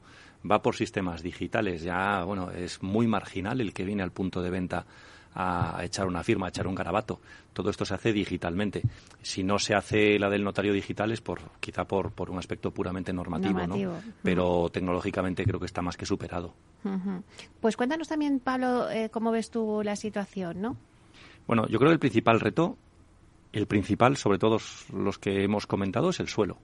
va por sistemas digitales. Ya, bueno, es muy marginal el que viene al punto de venta a echar una firma, a echar un garabato. Todo esto se hace digitalmente. Si no se hace la del notario digital es por, quizá por, por un aspecto puramente normativo, ¿no? Pero tecnológicamente creo que está más que superado. Pues cuéntanos también, Pablo, eh, cómo ves tú la situación, ¿no? Bueno, yo creo que el principal reto, el principal, sobre todos los que hemos comentado, es el suelo.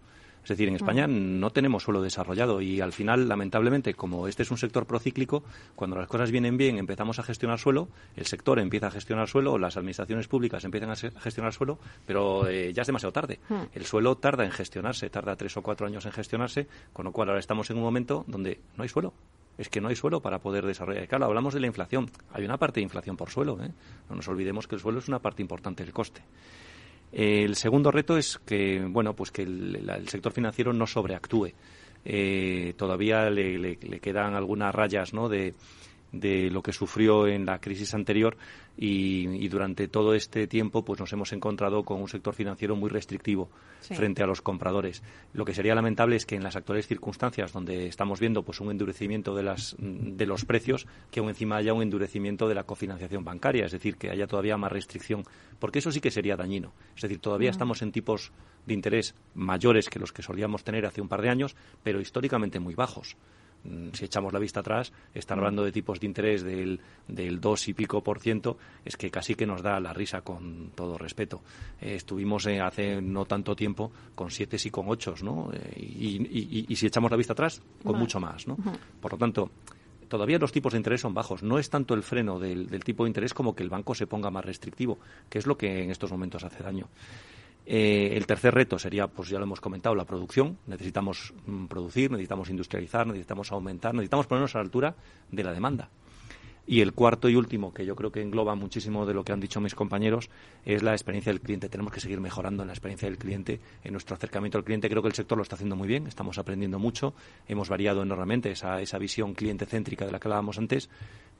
Es decir, en España no tenemos suelo desarrollado y al final, lamentablemente, como este es un sector procíclico, cuando las cosas vienen bien empezamos a gestionar suelo, el sector empieza a gestionar suelo, las administraciones públicas empiezan a gestionar suelo, pero eh, ya es demasiado tarde. El suelo tarda en gestionarse, tarda tres o cuatro años en gestionarse, con lo cual ahora estamos en un momento donde no hay suelo es que no hay suelo para poder desarrollar. Claro, hablamos de la inflación. Hay una parte de inflación por suelo. ¿eh? No nos olvidemos que el suelo es una parte importante del coste. El segundo reto es que, bueno, pues que el, sector financiero no sobreactúe. Eh, todavía le, quedan algunas rayas, ¿no? De, de lo que sufrió en la crisis anterior y, durante todo este tiempo pues nos hemos encontrado con un sector financiero muy restrictivo frente a los compradores. Lo que sería lamentable es que en las actuales circunstancias donde estamos viendo pues un endurecimiento de las de los precios que aún encima haya un endurecimiento de la cofinanciación bancaria, es decir, que haya todavía más restricción, porque eso sí que sería dañino. Es decir, todavía mm. estamos en tipos de interés mayores que los que solíamos tener hace un par de años, pero históricamente muy bajos. Mm, si echamos la vista atrás, estar hablando de tipos de interés del, del 2 y pico por ciento, es que casi que nos da la risa con todo respeto. Eh, estuvimos eh, hace no tanto tiempo con 7 y con 8, ¿no? Eh, y, si echamos la vista atrás, con mucho más, ¿no? Por lo tanto, todavía los tipos de interés son bajos. No es tanto el freno del, del tipo de interés como que el banco se ponga más restrictivo, que es lo que en estos momentos hace daño. Eh, el tercer reto sería, pues ya lo hemos comentado, la producción. Necesitamos mm, producir, necesitamos industrializar, necesitamos aumentar, necesitamos ponernos a la altura de la demanda. Y el cuarto y último, que yo creo que engloba muchísimo de lo que han dicho mis compañeros, es la experiencia del cliente. Tenemos que seguir mejorando en la experiencia del cliente, en nuestro acercamiento al cliente. Creo que el sector lo está haciendo muy bien, estamos aprendiendo mucho, hemos variado enormemente esa, esa visión cliente céntrica de la que hablábamos antes,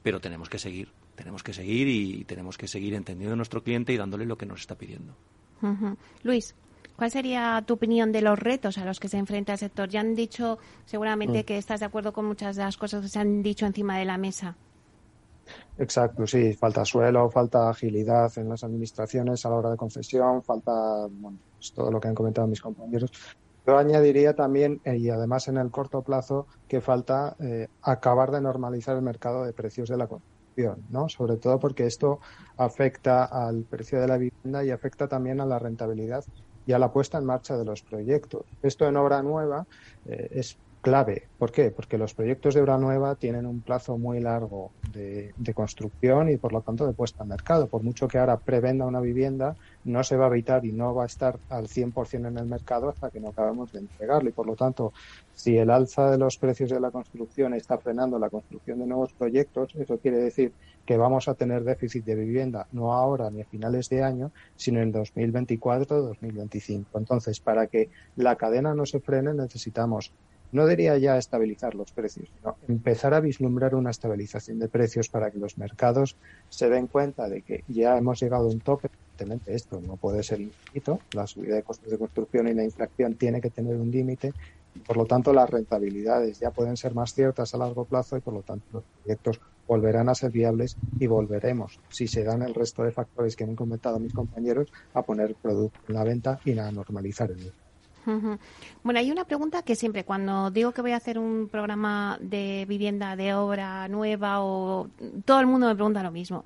pero tenemos que seguir, tenemos que seguir y tenemos que seguir entendiendo a nuestro cliente y dándole lo que nos está pidiendo. Luis, ¿cuál sería tu opinión de los retos a los que se enfrenta el sector? Ya han dicho seguramente mm. que estás de acuerdo con muchas de las cosas que se han dicho encima de la mesa. Exacto, sí, falta suelo, falta agilidad en las administraciones a la hora de concesión, falta bueno, pues todo lo que han comentado mis compañeros. Yo añadiría también, eh, y además en el corto plazo, que falta eh, acabar de normalizar el mercado de precios de la ¿no? Sobre todo porque esto afecta al precio de la vivienda y afecta también a la rentabilidad y a la puesta en marcha de los proyectos. Esto en obra nueva eh, es clave. ¿Por qué? Porque los proyectos de obra nueva tienen un plazo muy largo de, construcción y por lo tanto de puesta en mercado. Por mucho que ahora prevenda una vivienda, no se va a evitar y no va a estar al 100% en el mercado hasta que no acabemos de entregarlo. Y por lo tanto, si el alza de los precios de la construcción está frenando la construcción de nuevos proyectos, eso quiere decir que vamos a tener déficit de vivienda no ahora ni a finales de año, sino en 2024 2025. Entonces, para que la cadena no se frene, necesitamos no diría ya estabilizar los precios, sino empezar a vislumbrar una estabilización de precios para que los mercados se den cuenta de que ya hemos llegado a un tope. Evidentemente, esto no puede ser infinito. La subida de costos de construcción y la inflación tiene que tener un límite. Por lo tanto, las rentabilidades ya pueden ser más ciertas a largo plazo y, por lo tanto, los proyectos volverán a ser viables y volveremos, si se dan el resto de factores que han comentado mis compañeros, a poner producto en la venta y a normalizar el bueno, hay una pregunta que siempre, cuando digo que voy a hacer un programa de vivienda de obra nueva, o todo el mundo me pregunta lo mismo.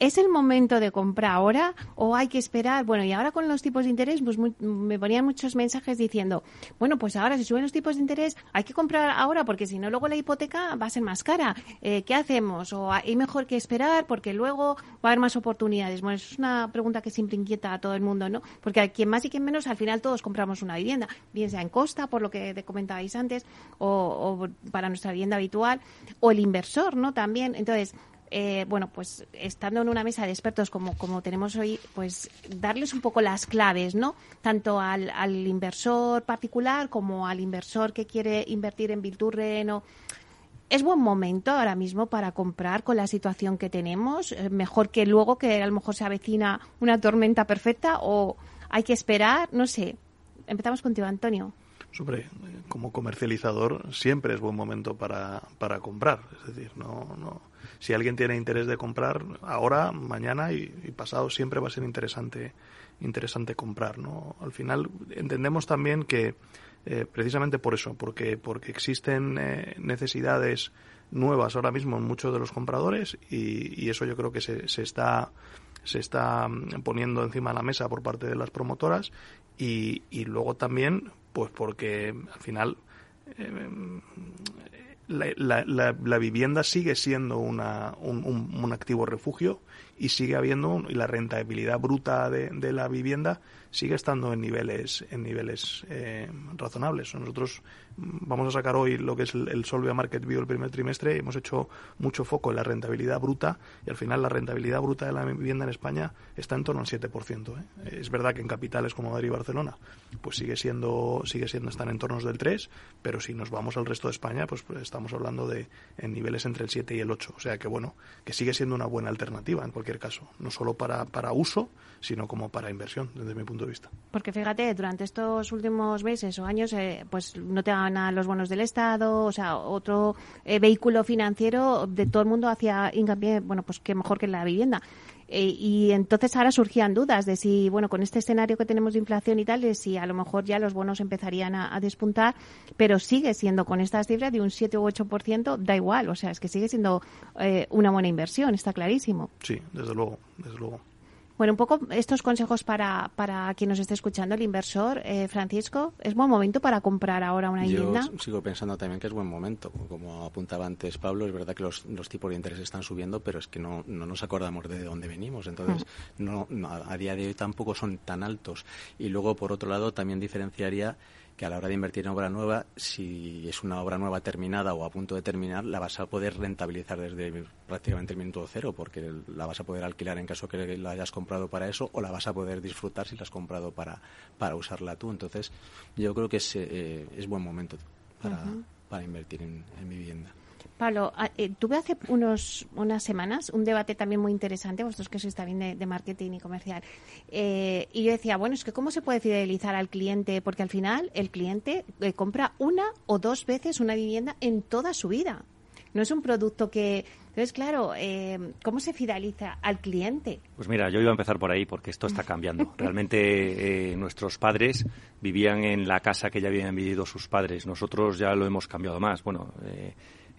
¿Es el momento de comprar ahora o hay que esperar? Bueno, y ahora con los tipos de interés, pues me ponían muchos mensajes diciendo, bueno, pues ahora si suben los tipos de interés, hay que comprar ahora porque si no luego la hipoteca va a ser más cara. Eh, ¿Qué hacemos? ¿O hay mejor que esperar porque luego va a haber más oportunidades? Bueno, es una pregunta que siempre inquieta a todo el mundo, ¿no? Porque a quien más y quien menos, al final todos compramos una vivienda, bien sea en costa, por lo que te comentabais antes, o, o para nuestra vivienda habitual, o el inversor, ¿no? También. Entonces, eh, bueno, pues estando en una mesa de expertos como, como tenemos hoy, pues darles un poco las claves, ¿no? Tanto al, al inversor particular como al inversor que quiere invertir en Bilturren o es buen momento ahora mismo para comprar con la situación que tenemos, eh, mejor que luego que a lo mejor se avecina una tormenta perfecta o hay que esperar, no sé. Empezamos contigo, Antonio. Sobre, como comercializador siempre es buen momento para, para comprar, es decir, no, no, si alguien tiene interés de comprar ahora, mañana y, pasado siempre va a ser interesante interesante comprar, ¿no? Al final entendemos también que eh, precisamente por eso, porque, porque existen eh, necesidades nuevas ahora mismo en muchos de los compradores y, eso yo creo que se, se está se está mm, poniendo encima de la mesa por parte de las promotoras y, y luego también pues porque al final eh, la, la, vivienda sigue siendo una, un, un, activo refugio y sigue habiendo y la rentabilidad bruta de, de la vivienda sigue estando en niveles en niveles eh, razonables. Nosotros vamos a sacar hoy lo que es el, Solvia Market View el primer trimestre. Hemos hecho mucho foco en la rentabilidad bruta y al final la rentabilidad bruta de la vivienda en España está en torno al 7%. ¿eh? Es verdad que en capitales como Madrid y Barcelona pues sigue siendo sigue siendo están en torno del 3, pero si nos vamos al resto de España pues, pues, estamos hablando de en niveles entre el 7 y el 8. O sea que bueno, que sigue siendo una buena alternativa en cualquier caso, no solo para, para uso, sino como para inversión desde mi punto de vista. Porque fíjate, durante estos últimos meses o años, eh, pues no te dan a los bonos del Estado, o sea, otro eh, vehículo financiero de todo el mundo hacia hincapié, bueno, pues que mejor que la vivienda. Eh, y entonces ahora surgían dudas de si, bueno, con este escenario que tenemos de inflación y tal, de si a lo mejor ya los bonos empezarían a, despuntar, pero sigue siendo con estas cifras de un 7 u 8%, da igual, o sea, es que sigue siendo una buena inversión, está clarísimo. Sí, desde luego, desde luego. Bueno, un poco estos consejos para, para quien nos esté escuchando, el inversor. Eh, Francisco, ¿es buen momento para comprar ahora una vivienda? Yo sigo pensando también que es buen momento. Como apuntaba antes Pablo, es verdad que los, los tipos de interés están subiendo, pero es que no, no nos acordamos de dónde venimos. Entonces, mm. no, a día de hoy tampoco son tan altos. Y luego, por otro lado, también diferenciaría que a la hora de invertir en obra nueva, si es una obra nueva terminada o a punto de terminar, la vas a poder rentabilizar desde prácticamente el minuto cero, porque la vas a poder alquilar en caso que la hayas comprado para eso, o la vas a poder disfrutar si la has comprado para, para usarla tú. Entonces, yo creo que es, eh, es buen momento para, para invertir en vivienda. Pablo, ah, eh, tuve hace unos, unas semanas un debate también muy interesante, vosotros que sois también de, marketing y comercial, eh, y yo decía, bueno, es que cómo se puede fidelizar al cliente, porque al final el cliente eh, compra una o dos veces una vivienda en toda su vida. No es un producto que... Entonces, claro, ¿cómo se fideliza al cliente? Pues mira, yo iba a empezar por ahí porque esto está cambiando. [laughs] Realmente nuestros padres vivían en la casa que ya habían vivido sus padres. Nosotros ya lo hemos cambiado más. Bueno,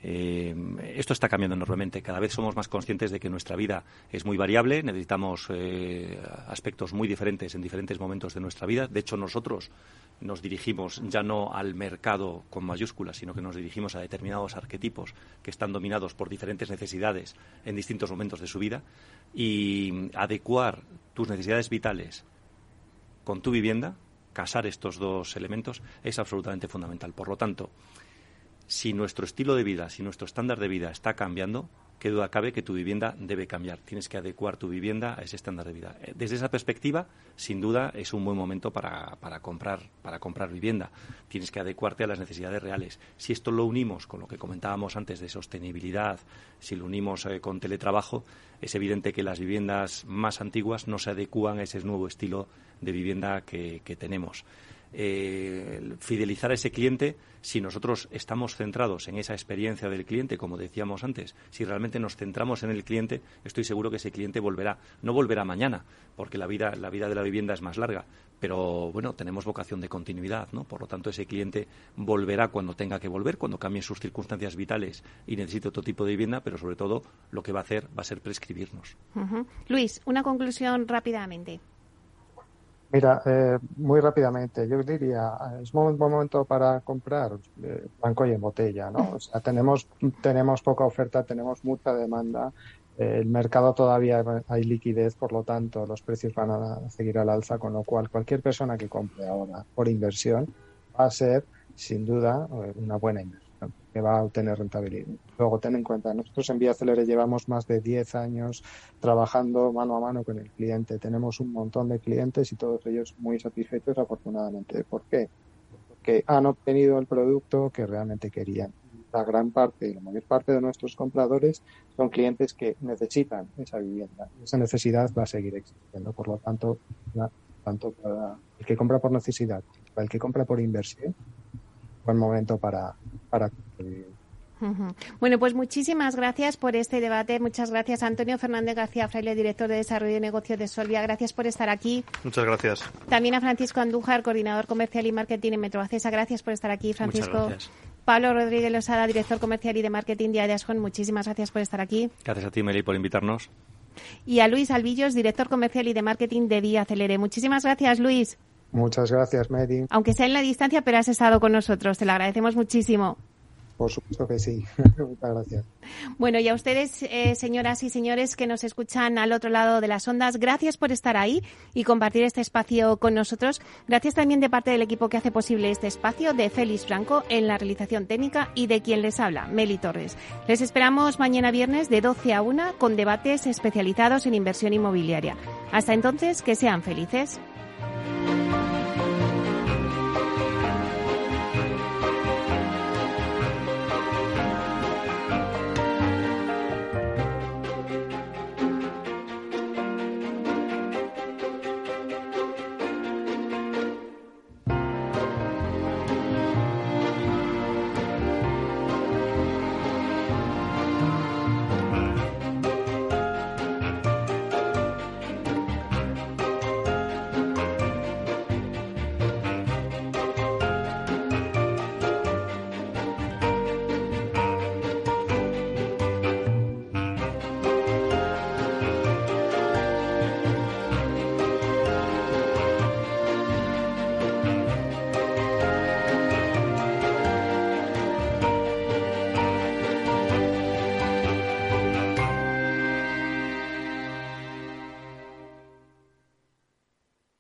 eh, esto está cambiando enormemente. Cada vez somos más conscientes de que nuestra vida es muy variable, necesitamos eh, aspectos muy diferentes en diferentes momentos de nuestra vida. De hecho, nosotros nos dirigimos ya no al mercado con mayúsculas, sino que nos dirigimos a determinados arquetipos que están dominados por diferentes necesidades en distintos momentos de su vida. Y adecuar tus necesidades vitales con tu vivienda, casar estos dos elementos, es absolutamente fundamental. Por lo tanto, si nuestro estilo de vida, si nuestro estándar de vida está cambiando, qué duda cabe que tu vivienda debe cambiar. Tienes que adecuar tu vivienda a ese estándar de vida. Eh, desde esa perspectiva, sin duda, es un buen momento para, comprar, para comprar vivienda. Tienes que adecuarte a las necesidades reales. Si esto lo unimos con lo que comentábamos antes de sostenibilidad, si lo unimos eh, con teletrabajo, es evidente que las viviendas más antiguas no se adecúan a ese nuevo estilo de vivienda que tenemos eh, fidelizar a ese cliente si nosotros estamos centrados en esa experiencia del cliente, como decíamos antes. Si realmente nos centramos en el cliente, estoy seguro que ese cliente volverá. No volverá mañana, porque la vida, la vida de la vivienda es más larga. Pero bueno, tenemos vocación de continuidad, ¿no? Por lo tanto, ese cliente volverá cuando tenga que volver, cuando cambien sus circunstancias vitales y necesite otro tipo de vivienda, pero sobre todo lo que va a hacer va a ser prescribirnos. Luis, una conclusión rápidamente. Mira, eh, muy rápidamente, yo diría, es un buen momento para comprar eh, banco y en botella, ¿no? O sea, tenemos, tenemos poca oferta, tenemos mucha demanda, eh, el mercado todavía hay liquidez, por lo tanto, los precios van a seguir al alza, con lo cual cualquier persona que compre ahora por inversión va a ser, sin duda, una buena inversión. Que va a obtener rentabilidad. Luego, ten en cuenta, nosotros en Vía Celere llevamos más de 10 años trabajando mano a mano con el cliente. Tenemos un montón de clientes y todos ellos muy satisfechos, afortunadamente. ¿Por qué? Porque han obtenido el producto que realmente querían. La gran parte y la mayor parte de nuestros compradores son clientes que necesitan esa vivienda. Esa necesidad va a seguir existiendo. Por lo tanto, tanto para el que compra por necesidad, para el que compra por inversión, buen momento para, para bueno, pues muchísimas gracias por este debate. Muchas gracias, Antonio Fernández García Fraile, director de Desarrollo de Negocios de Solvia. Gracias por estar aquí. Muchas gracias. También a Francisco Andújar, coordinador comercial y marketing en Metroacesa. Gracias por estar aquí, Francisco. Muchas gracias. Pablo Rodríguez Losada, director comercial y de marketing de Adiasjon. Muchísimas gracias por estar aquí. Gracias a ti, Meli, por invitarnos. Y a Luis Albillos, director comercial y de marketing de Vía Acelere. Muchísimas gracias, Luis. Muchas gracias, Medi. Aunque sea en la distancia, pero has estado con nosotros. Te lo agradecemos muchísimo. Por supuesto que sí. [laughs] Muchas gracias. Bueno, y a ustedes, eh, señoras y señores que nos escuchan al otro lado de las ondas, gracias por estar ahí y compartir este espacio con nosotros. Gracias también de parte del equipo que hace posible este espacio, de Félix Franco en la realización técnica y de quien les habla, Meli Torres. Les esperamos mañana viernes de 12 a 1 con debates especializados en inversión inmobiliaria. Hasta entonces, que sean felices.